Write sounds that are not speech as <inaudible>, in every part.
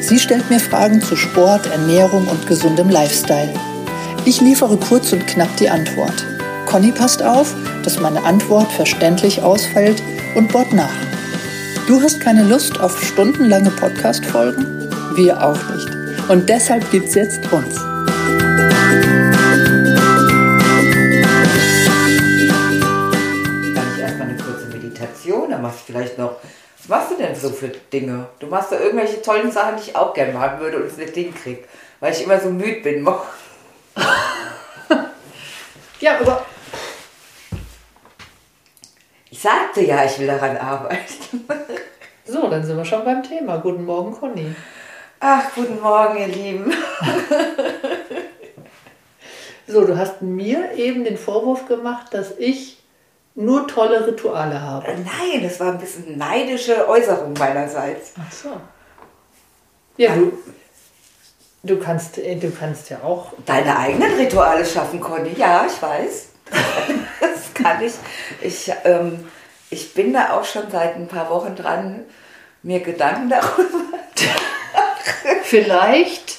Sie stellt mir Fragen zu Sport, Ernährung und gesundem Lifestyle. Ich liefere kurz und knapp die Antwort. Conny passt auf, dass meine Antwort verständlich ausfällt und bohrt nach. Du hast keine Lust auf stundenlange Podcast-Folgen? Wir auch nicht. Und deshalb gibt's jetzt uns. Kann ich erstmal eine kurze Meditation, dann machst du vielleicht noch. Denn so für Dinge? Du machst da irgendwelche tollen Sachen, die ich auch gerne machen würde und es nicht hinkriege, weil ich immer so müde bin. <laughs> Ja, aber Ich sagte ja, ich will daran arbeiten. <laughs> so, dann sind wir schon beim Thema. Guten Morgen, Conny. Ach, guten Morgen, ihr Lieben. <laughs> So, du hast mir eben den Vorwurf gemacht, dass ich nur tolle Rituale habe. Nein, das war ein bisschen neidische Äußerung meinerseits. Ach so. Ja, du, du, kannst, äh, du kannst ja auch. Deine eigenen Rituale schaffen, Conny. Ja, ich weiß. <laughs> Das kann ich. Ich, ähm, ich bin da auch schon seit ein paar Wochen dran, mir Gedanken darüber. <laughs> Vielleicht,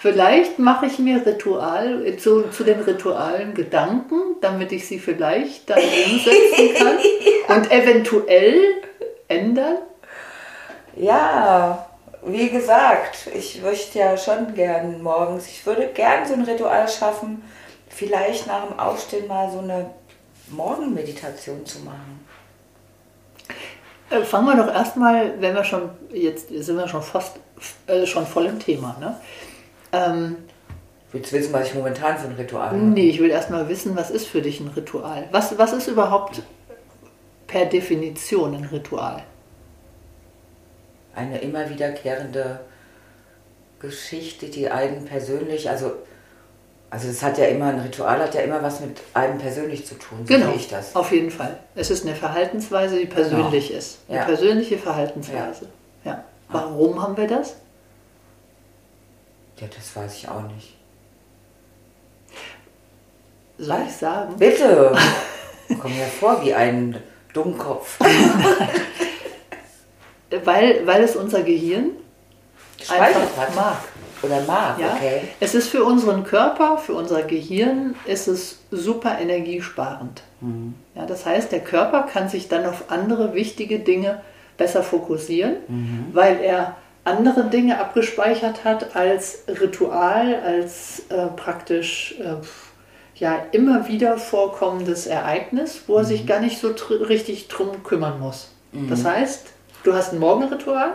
vielleicht mache ich mir Ritual, zu, zu den Ritualen Gedanken, damit ich sie vielleicht dann <laughs> umsetzen kann und eventuell ändern. Ja, wie gesagt, ich möchte ja schon gern morgens, ich würde gern so ein Ritual schaffen, vielleicht nach dem Aufstehen mal so eine Morgenmeditation zu machen. Äh, Fangen wir doch erstmal, wenn wir schon, jetzt sind wir schon fast äh, schon voll im Thema. Ne? Ähm, Willst du wissen, was ich momentan für ein Ritual mache? nee, ich will erstmal wissen, was ist für dich ein Ritual? Was, was ist überhaupt per Definition ein Ritual? Eine immer wiederkehrende Geschichte, die einen persönlich, also, also es hat ja immer, ein Ritual hat ja immer was mit einem persönlich zu tun, so Genau, sehe ich das. auf jeden Fall. Es ist eine Verhaltensweise, die persönlich ist. Eine Ja. persönliche Verhaltensweise. Ja. Warum haben wir das? Ja, das weiß ich auch nicht. Soll ich sagen? Bitte! <laughs> Komm mir vor wie ein Dummkopf. <laughs> Weil, weil es unser Gehirn einfach hat. mag. Oder mag, Ja? okay. Es ist für unseren Körper, für unser Gehirn, ist es super energiesparend. Mhm. Ja, das heißt, der Körper kann sich dann auf andere wichtige Dinge besser fokussieren, Mhm. weil er andere Dinge abgespeichert hat als Ritual, als äh, praktisch äh, ja, immer wieder vorkommendes Ereignis, wo er Mhm. sich gar nicht so tr richtig drum kümmern muss. Das heißt, du hast ein Morgenritual?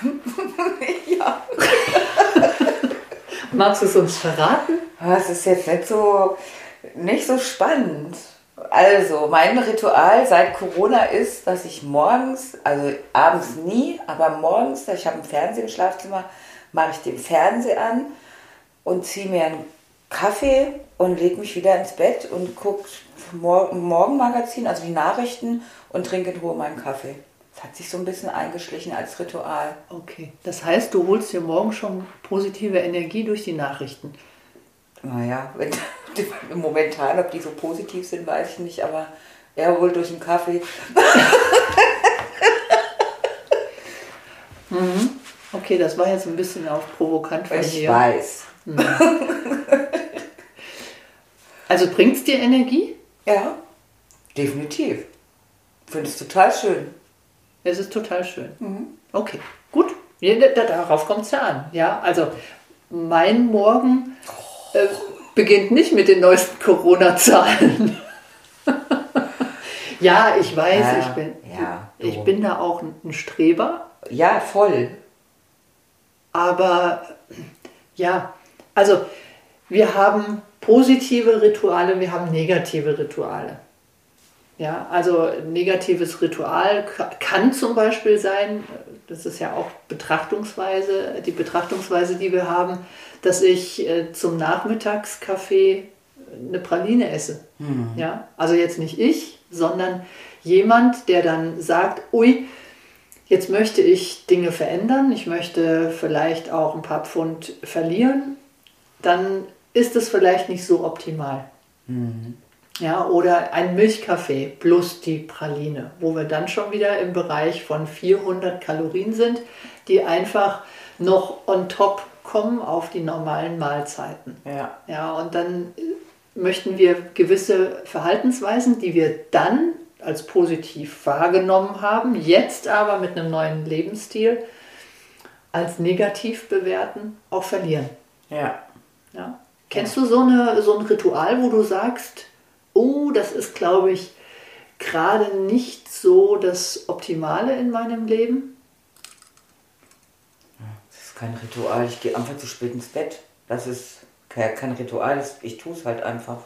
<laughs> Ja. <laughs> Magst du es uns verraten? Das ist jetzt nicht so, nicht so spannend. Also, mein Ritual seit Corona ist, dass ich morgens, also abends nie, aber morgens, ich habe einen Fernseher im Schlafzimmer, mache ich den Fernseher an und ziehe mir einen Kaffee und lege mich wieder ins Bett und gucke Morgenmagazin, also die Nachrichten und trinke in Ruhe meinen Kaffee. Das hat sich so ein bisschen eingeschlichen als Ritual. Okay, das heißt, du holst dir morgen schon positive Energie durch die Nachrichten. Naja, wenn, <laughs> momentan, ob die so positiv sind, weiß ich nicht, aber eher wohl durch den Kaffee. <laughs> Okay, das war jetzt ein bisschen auch provokant von Ich dir. weiß. Also bringt es dir Energie? Ja, definitiv. Finde es total schön. Es ist total schön. Mhm. Okay, gut. Ja, da- da- darauf kommt es ja an. Ja, also mein Morgen äh, beginnt nicht mit den neuesten Corona-Zahlen. <laughs> ja, ich weiß, Ja, ich, bin, ja, ich bin da auch ein Streber. Ja, voll. Aber ja, also wir haben positive Rituale, wir haben negative Rituale. Ja, also ein negatives Ritual ka- kann zum Beispiel sein, das ist ja auch Betrachtungsweise, die Betrachtungsweise, die wir haben, dass ich äh, zum Nachmittagskaffee eine Praline esse. Mhm. Ja? Also jetzt nicht ich, sondern jemand, der dann sagt, ui, jetzt möchte ich Dinge verändern, ich möchte vielleicht auch ein paar Pfund verlieren, dann ist es vielleicht nicht so optimal. Mhm. Ja, oder ein Milchkaffee plus die Praline, wo wir dann schon wieder im Bereich von 400 Kalorien sind, die einfach noch on top kommen auf die normalen Mahlzeiten. Ja. Ja, und dann möchten wir gewisse Verhaltensweisen, die wir dann als positiv wahrgenommen haben, jetzt aber mit einem neuen Lebensstil als negativ bewerten, auch verlieren. Ja. ja. Kennst du so, eine, so ein Ritual, wo du sagst, oh, das ist, glaube ich, gerade nicht so das Optimale in meinem Leben? Das ist kein Ritual. Ich gehe einfach zu spät ins Bett. Das ist kein Ritual. Ich tue es halt einfach.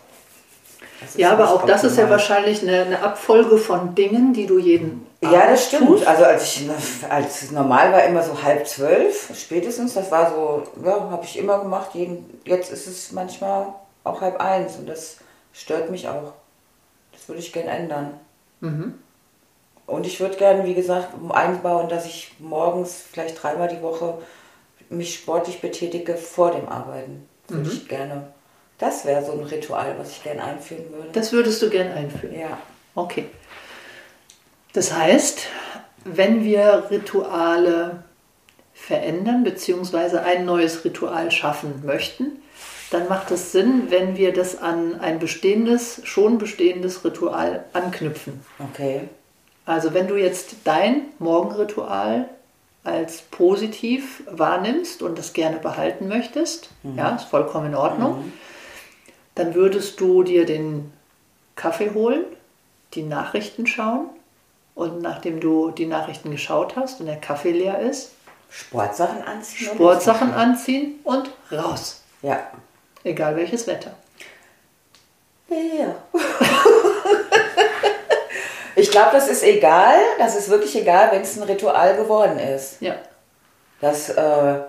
Ja, aber auch das ist ja wahrscheinlich eine, eine, Abfolge von Dingen, die du jeden Ja, das stimmt. Tust. Also als ich als es normal war, immer so halb zwölf, spätestens, das war so, ja, habe ich immer gemacht. Jeden, jetzt ist es manchmal auch halb eins und das stört mich auch. Das würde ich gerne ändern. Mhm. Und ich würde gerne, wie gesagt, einbauen, dass ich morgens vielleicht dreimal die Woche mich sportlich betätige vor dem Arbeiten. Das würde mhm. ich gerne das wäre so ein Ritual, was ich gerne einführen würde. Das würdest du gerne einführen? Ja. Okay. Das heißt, wenn wir Rituale verändern bzw. ein neues Ritual schaffen möchten, dann macht es Sinn, wenn wir das an ein bestehendes, schon bestehendes Ritual anknüpfen. Okay. Also wenn du jetzt dein Morgenritual als positiv wahrnimmst und das gerne behalten möchtest, mhm. ja, ist vollkommen in Ordnung. Mhm dann würdest du dir den Kaffee holen, die Nachrichten schauen und nachdem du die Nachrichten geschaut hast und der Kaffee leer ist, Sportsachen anziehen. Sportsachen anziehen und raus. Ja. Egal welches Wetter. Ja. <laughs> ich glaube, das ist egal. Das ist wirklich egal, wenn es ein Ritual geworden ist. Ja. Das äh,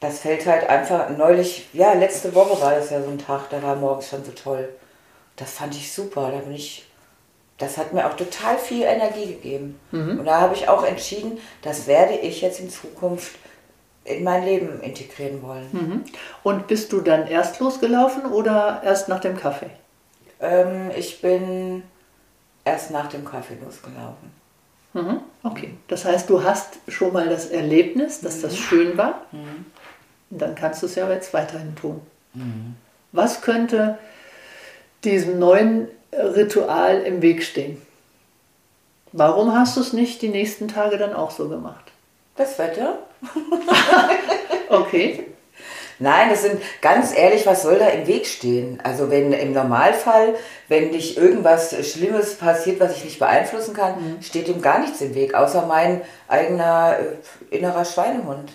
das fällt halt einfach neulich, ja, letzte Woche war das ja so ein Tag, da war morgens schon so toll. Das fand ich super. Da bin ich, das hat mir auch total viel Energie gegeben. Mhm. Und da habe ich auch entschieden, das werde ich jetzt in Zukunft in mein Leben integrieren wollen. Mhm. Und bist du dann erst losgelaufen oder erst nach dem Kaffee? Ähm, ich bin erst nach dem Kaffee losgelaufen. Mhm. Okay, das heißt, du hast schon mal das Erlebnis, dass das mhm. schön war. Mhm. Und dann kannst du es ja jetzt weiterhin tun. Mhm. Was könnte diesem neuen Ritual im Weg stehen? Warum hast du es nicht die nächsten Tage dann auch so gemacht? Das Wetter. <laughs> okay. Nein, das sind ganz ehrlich, was soll da im Weg stehen? Also wenn im Normalfall, wenn nicht irgendwas Schlimmes passiert, was ich nicht beeinflussen kann, mhm. steht ihm gar nichts im Weg, außer mein eigener äh, innerer Schweinehund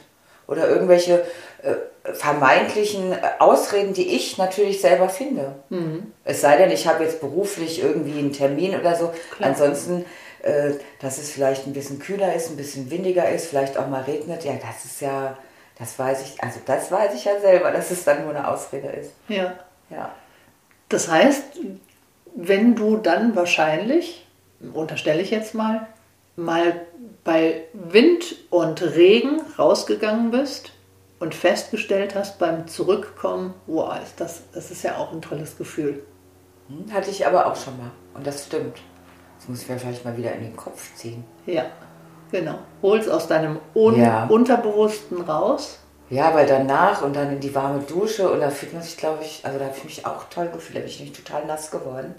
oder irgendwelche äh, vermeintlichen Ausreden, die ich natürlich selber finde. Mhm. Es sei denn, ich habe jetzt beruflich irgendwie einen Termin oder so. Klar. Ansonsten, äh, dass es vielleicht ein bisschen kühler ist, ein bisschen windiger ist, vielleicht auch mal regnet, ja, das ist ja, das weiß ich, also das weiß ich ja selber, dass es dann nur eine Ausrede ist. Ja. Ja. Das heißt, wenn du dann wahrscheinlich, unterstelle ich jetzt mal, mal bei Wind und Regen rausgegangen bist, und festgestellt hast beim Zurückkommen, wow, ist das, das ist ja auch ein tolles Gefühl. Hm, hatte ich aber auch schon mal. Und das stimmt. Das muss ich mir vielleicht mal wieder in den Kopf ziehen. Ja, genau. Hol es aus deinem Un ja. Unterbewussten raus. Ja, weil danach und dann in die warme Dusche und da fühlt man sich, glaube ich, also da habe ich mich auch toll gefühlt, da bin ich nämlich total nass geworden.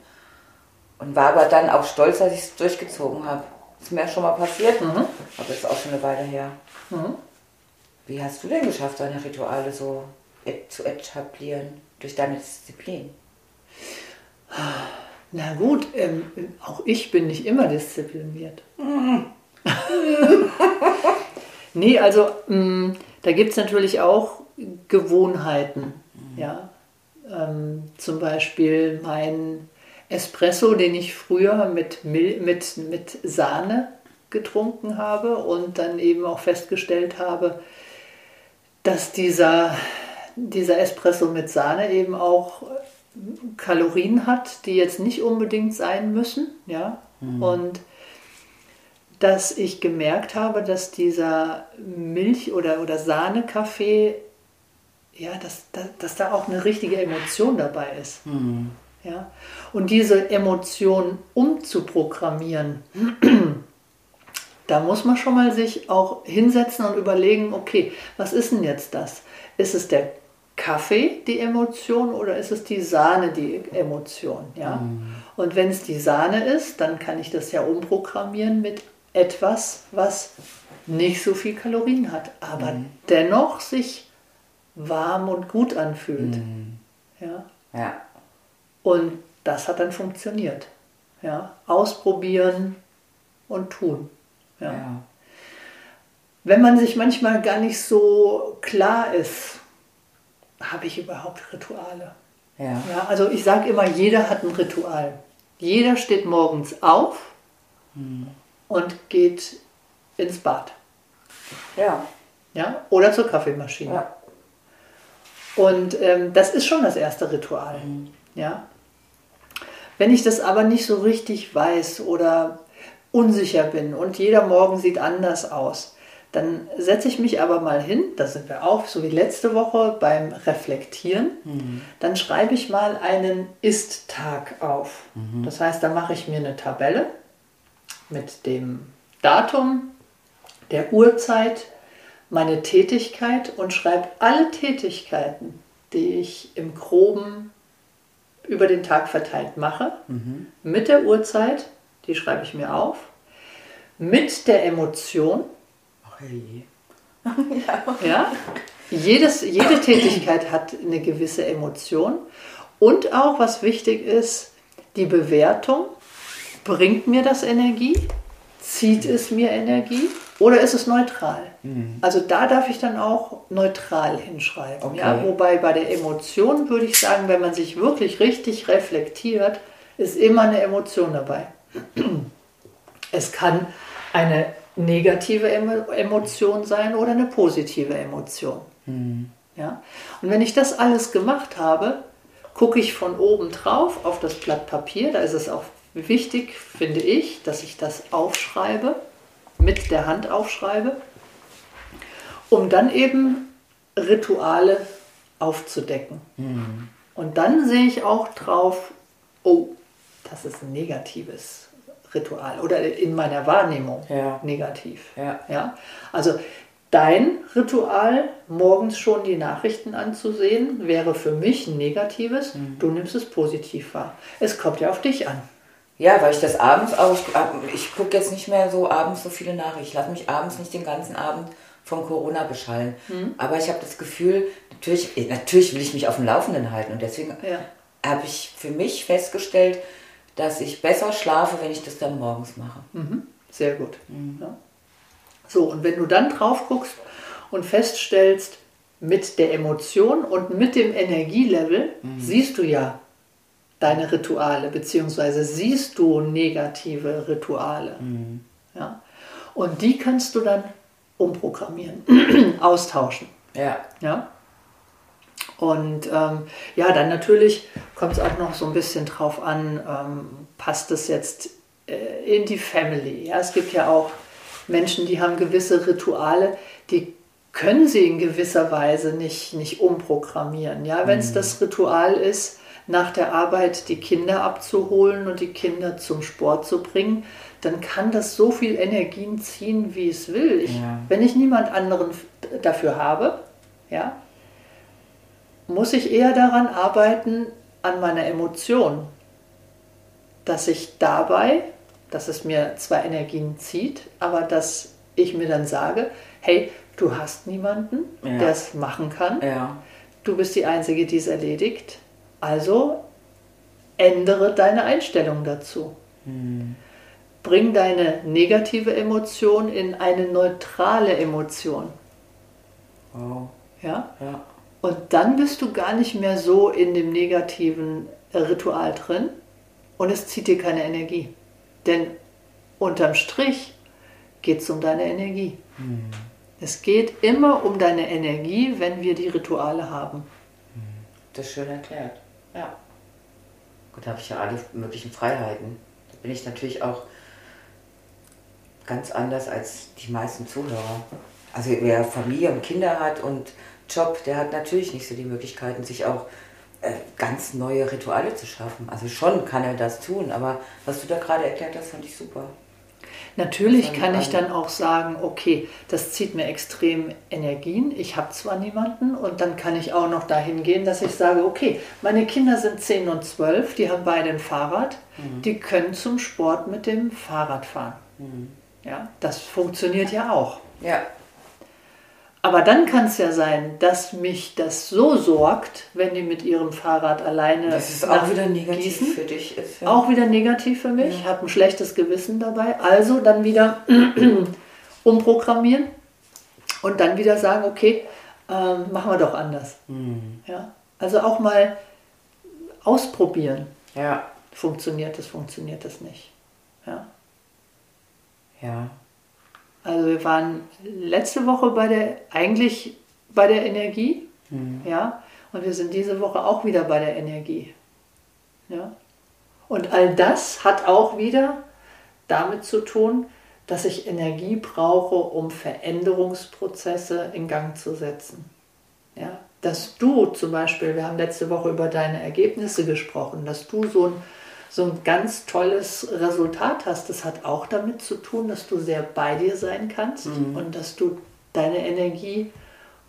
Und war aber dann auch stolz, dass ich es durchgezogen habe. Ist mir ja schon mal passiert, mhm. aber das ist auch schon eine Weile her. Mhm. Wie hast du denn geschafft, deine Rituale so zu etablieren durch deine Disziplin? <sighs> Na gut, ähm, auch ich bin nicht immer diszipliniert. <laughs> Nee, also mh, mm, da gibt es natürlich auch Gewohnheiten. Mhm. Ja? Ähm, zum Beispiel mein Espresso, den ich früher mit, Mil mit, mit Sahne getrunken habe und dann eben auch festgestellt habe, dass dieser, dieser Espresso mit Sahne eben auch Kalorien hat, die jetzt nicht unbedingt sein müssen. Ja? Mhm. Und dass ich gemerkt habe, dass dieser Milch- oder, oder Sahne-Kaffee, ja, dass, dass, dass, da auch eine richtige Emotion dabei ist. Mhm. Ja? Und diese Emotion umzuprogrammieren, <clears throat> da muss man schon mal sich auch hinsetzen und überlegen, okay, was ist denn jetzt das? Ist es der Kaffee die Emotion oder ist es die Sahne die Emotion? Ja? Mhm. Und wenn es die Sahne ist, dann kann ich das ja umprogrammieren mit etwas, was nicht so viel Kalorien hat, aber mhm. dennoch sich warm und gut anfühlt. Mhm. Ja? ja. Und das hat dann funktioniert. Ja? Ausprobieren und tun. Ja. ja. Wenn man sich manchmal gar nicht so klar ist, habe ich überhaupt Rituale? Ja. ja also ich sage immer, jeder hat ein Ritual. Jeder steht morgens auf hm. und geht ins Bad. Ja. Ja, oder zur Kaffeemaschine. Ja. Und ähm, das ist schon das erste Ritual. Mhm. Ja. Wenn ich das aber nicht so richtig weiß oder unsicher bin und jeder Morgen sieht anders aus, dann setze ich mich aber mal hin, da sind wir auch, so wie letzte Woche beim Reflektieren, mhm. dann schreibe ich mal einen Ist-Tag auf. Mhm. Das heißt, da mache ich mir eine Tabelle mit dem Datum, der Uhrzeit, meine Tätigkeit und schreibe alle Tätigkeiten, die ich im groben über den Tag verteilt mache, mhm. mit der Uhrzeit, die schreibe ich mir auf, mit der Emotion. Ja. <laughs> ja. Jedes, jede Tätigkeit hat eine gewisse Emotion. Und auch, was wichtig ist, die Bewertung. Bringt mir das Energie? Zieht es mir Energie? Oder ist es neutral? Mhm. Also da darf ich dann auch neutral hinschreiben. Okay. Ja? Wobei bei der Emotion würde ich sagen, wenn man sich wirklich richtig reflektiert, ist immer eine Emotion dabei. <clears throat> Es kann eine negative Emotion sein oder eine positive Emotion. Mhm. Ja? Und wenn ich das alles gemacht habe, gucke ich von oben drauf auf das Blatt Papier. Da ist es auch wichtig, finde ich, dass ich das aufschreibe, mit der Hand aufschreibe, um dann eben Rituale aufzudecken. Mhm. Und dann sehe ich auch drauf, oh, das ist ein negatives Ritual oder in meiner Wahrnehmung ja. negativ. Ja. Ja? Also dein Ritual, morgens schon die Nachrichten anzusehen, wäre für mich ein negatives. Mhm. Du nimmst es positiv wahr. Es kommt ja auf dich an. Ja, weil ich das abends auch, ich gucke jetzt nicht mehr so abends so viele Nachrichten. Ich lasse mich abends nicht den ganzen Abend von Corona beschallen. Mhm. Aber ich habe das Gefühl, natürlich, natürlich will ich mich auf dem Laufenden halten. Und deswegen ja. habe ich für mich festgestellt, dass ich besser schlafe, wenn ich das dann morgens mache. Mhm. Sehr gut. Mhm. Ja. So, und wenn du dann drauf guckst und feststellst, mit der Emotion und mit dem Energielevel mhm. siehst du ja deine Rituale, beziehungsweise siehst du negative Rituale. Mhm. Ja? Und die kannst du dann umprogrammieren, <clears throat> austauschen. Ja. ja? Und ähm, ja, dann natürlich kommt es auch noch so ein bisschen drauf an, ähm, passt es jetzt äh, in die Family. Ja, es gibt ja auch Menschen, die haben gewisse Rituale, die können sie in gewisser Weise nicht, nicht umprogrammieren. Ja, wenn es mhm. das Ritual ist, nach der Arbeit die Kinder abzuholen und die Kinder zum Sport zu bringen, dann kann das so viel Energien ziehen, wie es will. Ich, ja. Wenn ich niemand anderen dafür habe, ja, muss ich eher daran arbeiten, an meiner Emotion, dass ich dabei, dass es mir zwar Energien zieht, aber dass ich mir dann sage, hey, du hast niemanden, ja. der es machen kann. Ja. Du bist die Einzige, die es erledigt. Also ändere deine Einstellung dazu. Hm. Bring deine negative Emotion in eine neutrale Emotion. Wow. Ja? ja. Und dann bist du gar nicht mehr so in dem negativen Ritual drin und es zieht dir keine Energie. Denn unterm Strich geht es um deine Energie. Es geht immer um deine Energie, wenn wir die Rituale haben. Das ist schön erklärt. Ja. Gut, da habe ich ja alle möglichen Freiheiten. Da bin ich natürlich auch ganz anders als die meisten Zuhörer. Also wer Familie und Kinder hat und Job, der hat natürlich nicht so die Möglichkeiten, sich auch äh, ganz neue Rituale zu schaffen. Also schon kann er das tun, aber was du da gerade erklärt hast, fand ich super. Natürlich kann ich dann auch sagen, okay, das zieht mir extrem Energien. Ich habe zwar niemanden und dann kann ich auch noch dahin gehen, dass ich sage, okay, meine Kinder sind 10 und 12, die haben beide ein Fahrrad, mhm. die können zum Sport mit dem Fahrrad fahren. Mhm. Ja, das funktioniert ja auch. Ja. Aber dann kann es ja sein, dass mich das so sorgt, wenn die mit ihrem Fahrrad alleine. Das ist auch wieder negativ gießen, für dich. Ist, ja. Auch wieder negativ für mich. Ja. Habe ein schlechtes Gewissen dabei. Also dann wieder <clears throat> umprogrammieren und dann wieder sagen, okay, ähm, machen wir doch anders. Mhm. Ja? Also auch mal ausprobieren. Ja. Funktioniert das, funktioniert das nicht. Ja. Ja. Also wir waren letzte Woche bei der, eigentlich bei der Energie, mhm. ja, und wir sind diese Woche auch wieder bei der Energie. Ja. Und all das hat auch wieder damit zu tun, dass ich Energie brauche, um Veränderungsprozesse in Gang zu setzen. Ja, dass du zum Beispiel, wir haben letzte Woche über deine Ergebnisse gesprochen, dass du so ein so ein ganz tolles Resultat hast. Das hat auch damit zu tun, dass du sehr bei dir sein kannst mhm. und dass du deine Energie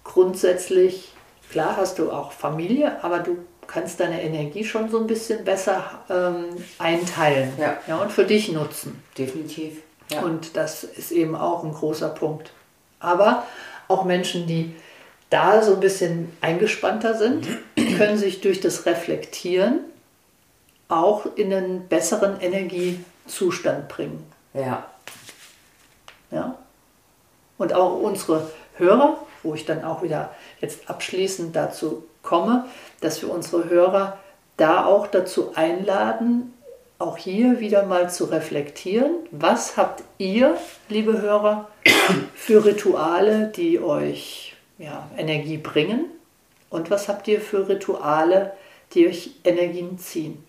grundsätzlich, klar hast du auch Familie, aber du kannst deine Energie schon so ein bisschen besser ähm, einteilen ja. Ja, und für dich nutzen. Definitiv. Ja. Und das ist eben auch ein großer Punkt. Aber auch Menschen, die da so ein bisschen eingespannter sind, <clears throat> können sich durch das Reflektieren auch in einen besseren Energiezustand bringen. Ja. Ja. Und auch unsere Hörer, wo ich dann auch wieder jetzt abschließend dazu komme, dass wir unsere Hörer da auch dazu einladen, auch hier wieder mal zu reflektieren, was habt ihr, liebe Hörer, für Rituale, die euch ja, Energie bringen und was habt ihr für Rituale, die euch Energien ziehen.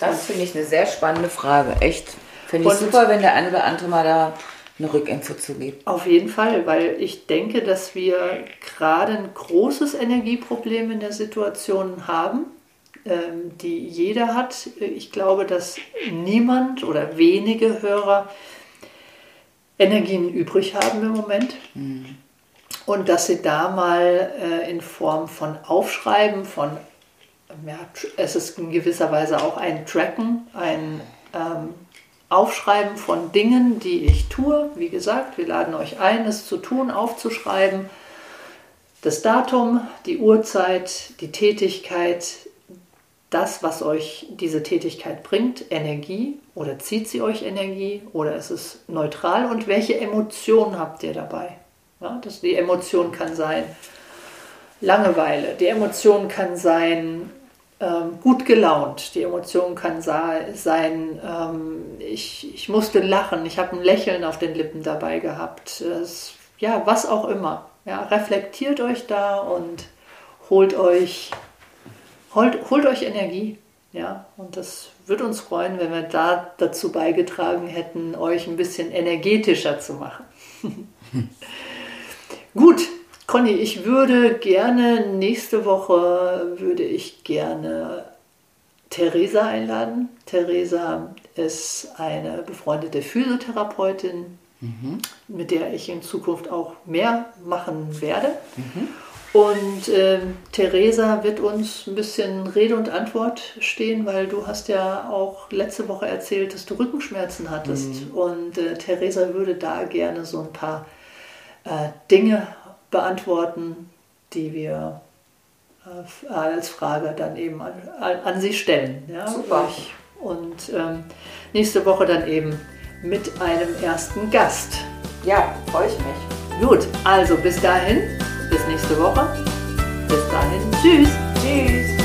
Das finde ich eine sehr spannende Frage. Echt. Finde ich super, wenn der eine oder andere mal da eine Rückinfo zu gibt. Auf jeden Fall, weil ich denke, dass wir gerade ein großes Energieproblem in der Situation haben, ähm, die jeder hat. Ich glaube, dass niemand oder wenige Hörer Energien übrig haben im Moment. Mhm. Und dass sie da mal äh, in Form von Aufschreiben, von ja, es ist in gewisser Weise auch ein Tracken, ein ähm, Aufschreiben von Dingen, die ich tue. Wie gesagt, wir laden euch ein, es zu tun, aufzuschreiben. Das Datum, die Uhrzeit, die Tätigkeit, das, was euch diese Tätigkeit bringt, Energie oder zieht sie euch Energie oder ist es neutral und welche Emotionen habt ihr dabei? Ja, das, die Emotion kann sein Langeweile, die Emotion kann sein ähm, gut gelaunt. Die Emotion kann sein, ähm, ich, ich musste lachen, ich habe ein Lächeln auf den Lippen dabei gehabt. Es, ja, was auch immer. Ja, reflektiert euch da und holt euch, holt, holt euch Energie. Ja, und das würde uns freuen, wenn wir da dazu beigetragen hätten, euch ein bisschen energetischer zu machen. <laughs> Gut, Conny, ich würde gerne, nächste Woche würde ich gerne Theresa einladen. Theresa ist eine befreundete Physiotherapeutin, mhm. mit der ich in Zukunft auch mehr machen werde. Mhm. Und äh, Theresa wird uns ein bisschen Rede und Antwort stehen, weil du hast ja auch letzte Woche erzählt, dass du Rückenschmerzen hattest. Mhm. Und äh, Theresa würde da gerne so ein paar äh, Dinge beantworten, die wir äh, als Frage dann eben an, an Sie stellen. Ja? Super. Und ähm, nächste Woche dann eben mit einem ersten Gast. Ja, freue ich mich. Gut, also bis dahin, bis nächste Woche. Bis dahin, tschüss. Tschüss.